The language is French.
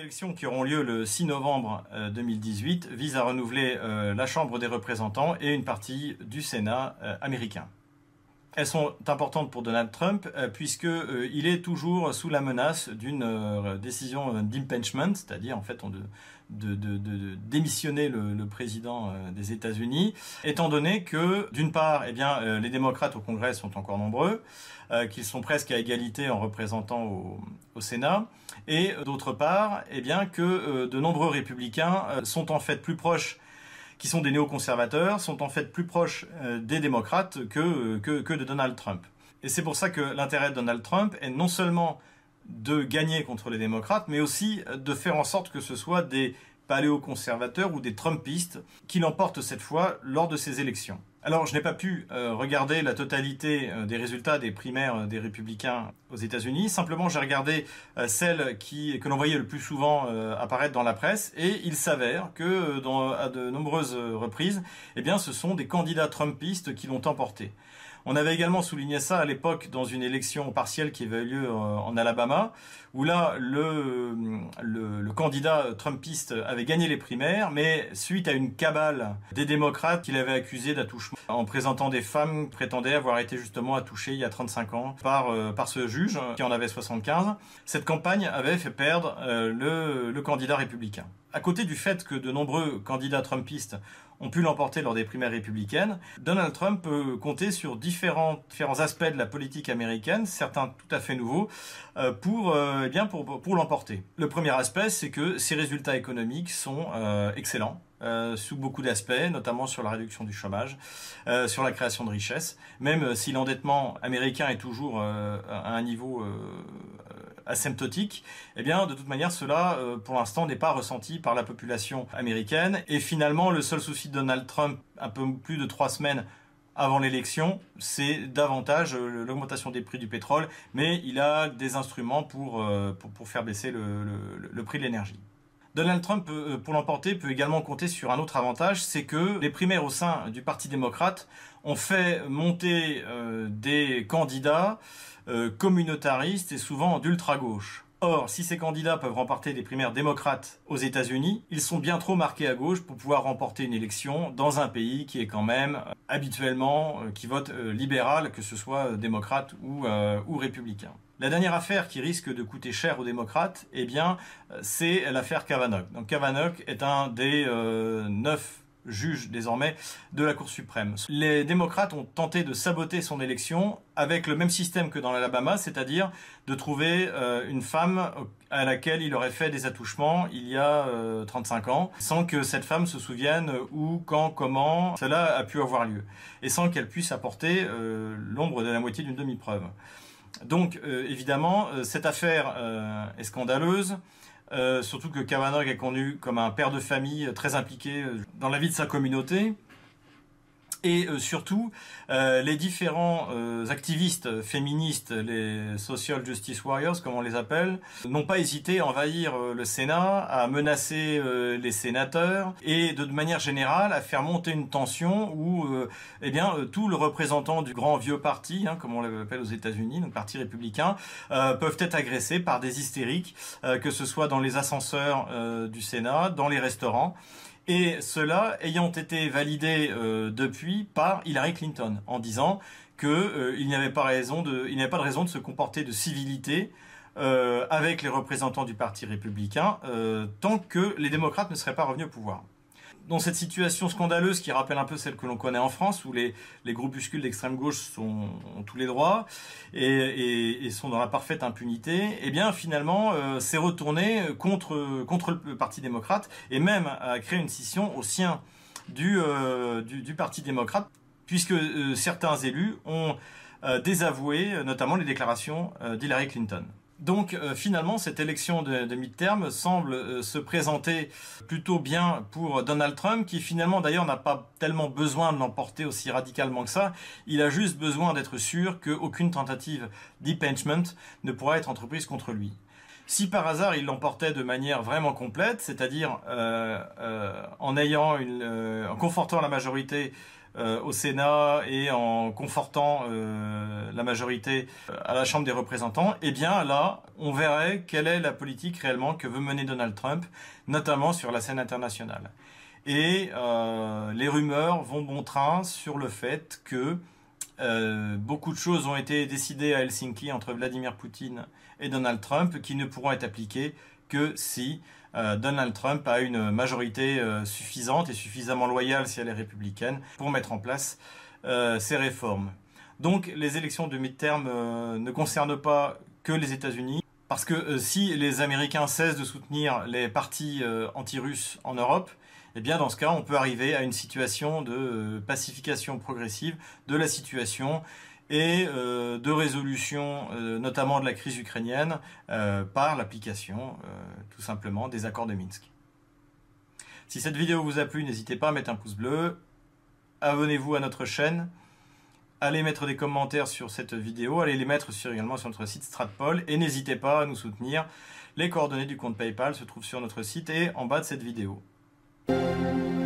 Élections qui auront lieu le 6 novembre 2018 euh, visent à renouveler euh, la Chambre des représentants et une partie du Sénat euh, américain. Elles sont importantes pour Donald Trump puisqu'il est toujours sous la menace d'une décision d'impeachment, c'est-à-dire en fait de, démissionner le, président des États-Unis, étant donné que d'une part, eh bien, les démocrates au Congrès sont encore nombreux, qu'ils sont presque à égalité en représentant au Sénat, et euh, d'autre part, eh bien que euh, de nombreux républicains euh, sont en fait plus proches qui sont des néoconservateurs, sont en fait plus proches des démocrates que, que, que de Donald Trump. Et c'est pour ça que l'intérêt de Donald Trump est non seulement de gagner contre les démocrates, mais aussi de faire en sorte que ce soit des paléoconservateurs ou des Trumpistes qui l'emportent cette fois lors de ces élections. Alors, je n'ai pas pu euh, regarder la totalité euh, des résultats des primaires euh, des républicains aux États-Unis. Simplement, j'ai regardé celles qui, que l'on voyait le plus souvent apparaître dans la presse, et il s'avère que, à de nombreuses reprises, eh bien, ce sont des candidats Trumpistes qui l'ont emporté. On avait également souligné ça à l'époque dans une élection partielle qui avait eu lieu en Alabama, où là, le, le, candidat Trumpiste avait gagné les primaires, mais suite à une cabale des démocrates qu'il avait accusé d'attouchement en présentant des femmes prétendaient avoir été justement attouchées il y a 35 ans par, euh, par ce juge qui en avait 75, cette campagne avait fait perdre euh, le, le candidat républicain. À côté du fait que de nombreux candidats trumpistes ont pu l'emporter lors des primaires républicaines, Donald Trump peut compter sur différents, aspects de la politique américaine, certains tout à fait nouveaux, euh, pour, euh, eh bien pour, pour l'emporter. Le premier aspect, c'est que ses résultats économiques sont euh, excellents. Sous beaucoup d'aspects, notamment sur la réduction du chômage, sur la création de richesses. Même si l'endettement américain est toujours à un niveau asymptotique, eh bien, de toute manière, cela, pour l'instant, n'est pas ressenti par la population américaine. Et finalement, le seul souci de Donald Trump, un peu plus de trois semaines avant l'élection, c'est davantage l'augmentation des prix du pétrole, mais il a des instruments pour, pour, faire baisser le prix de l'énergie. Donald Trump, euh, pour l'emporter, peut également compter sur un autre avantage, c'est que les primaires au sein du Parti démocrate ont fait monter euh, des candidats euh, communautaristes et souvent d'ultra-gauche. Or, si ces candidats peuvent remporter des primaires démocrates aux États-Unis, ils sont bien trop marqués à gauche pour pouvoir remporter une élection dans un pays qui est quand même habituellement qui vote libéral, que ce soit démocrate ou, républicain. La dernière affaire qui risque de coûter cher aux démocrates, eh bien, c'est l'affaire Kavanaugh. Donc Kavanaugh est un des euh, neuf juges désormais de la Cour suprême. Les démocrates ont tenté de saboter son élection avec le même système que dans l'Alabama, c'est-à-dire de trouver euh, une femme à laquelle il aurait fait des attouchements il y a 35 euh, ans, sans que cette femme se souvienne où, quand, comment cela a pu avoir lieu, et sans qu'elle puisse apporter l'ombre de la moitié d'une demi-preuve. Donc euh, évidemment, euh, cette affaire euh, est scandaleuse. Surtout que Kavanaugh est connu comme un père de famille très impliqué dans la vie de sa communauté. Et euh, surtout, euh, les différents euh, activistes féministes, les social justice warriors, comme on les appelle, n'ont pas hésité à envahir le Sénat, à menacer les sénateurs et de manière générale à faire monter une tension où, eh bien, tout le représentant du grand vieux parti, hein, comme on l'appelle aux États-Unis, donc parti républicain, peuvent être agressés par des hystériques, que ce soit dans les ascenseurs du Sénat, dans les restaurants et cela ayant été validé euh, depuis par Hillary Clinton en disant qu'il euh, n'y avait pas de raison de se comporter de civilité euh, avec les représentants du Parti républicain tant que les démocrates ne seraient pas revenus au pouvoir dans cette situation scandaleuse qui rappelle un peu celle que l'on connaît en France, où les, les groupuscules d'extrême gauche sont, ont tous les droits et, sont dans la parfaite impunité, eh bien finalement euh, c'est retourné contre, le Parti démocrate et même à créer une scission au sein du, euh, Parti démocrate, puisque euh, certains élus ont désavoué notamment les déclarations d'Hillary Clinton. Donc euh, finalement, cette élection de, de terme semble euh, se présenter plutôt bien pour Donald Trump, qui finalement d'ailleurs n'a pas tellement besoin de l'emporter aussi radicalement que ça. Il a juste besoin d'être sûr qu'aucune tentative d'impeachment ne pourra être entreprise contre lui. Si par hasard il l'emportait de manière vraiment complète, c'est-à-dire euh, en ayant une, en confortant la majorité euh, au Sénat et en confortant la majorité à la Chambre des représentants, eh bien là, on verrait quelle est la politique réellement que veut mener Donald Trump, notamment sur la scène internationale. Et les rumeurs vont bon train sur le fait que beaucoup de choses ont été décidées à Helsinki entre Vladimir Poutine et Donald Trump qui ne pourront être appliquées que si euh, Donald Trump a une majorité euh, suffisante et suffisamment loyale si elle est républicaine pour mettre en place euh, ces réformes. Donc les élections de mi-terme ne concernent pas que les États-Unis, parce que si les Américains cessent de soutenir les partis anti-russes en Europe, eh dans ce cas on peut arriver à une situation de pacification progressive de la situation et euh, de résolution euh, notamment de la crise ukrainienne euh, par l'application tout simplement des accords de Minsk. Si cette vidéo vous a plu, n'hésitez pas à mettre un pouce bleu, abonnez-vous à notre chaîne, allez mettre des commentaires sur cette vidéo, allez les mettre également sur notre site Stratpol et n'hésitez pas à nous soutenir. Les coordonnées du compte PayPal se trouvent sur notre site et en bas de cette vidéo. Thank you.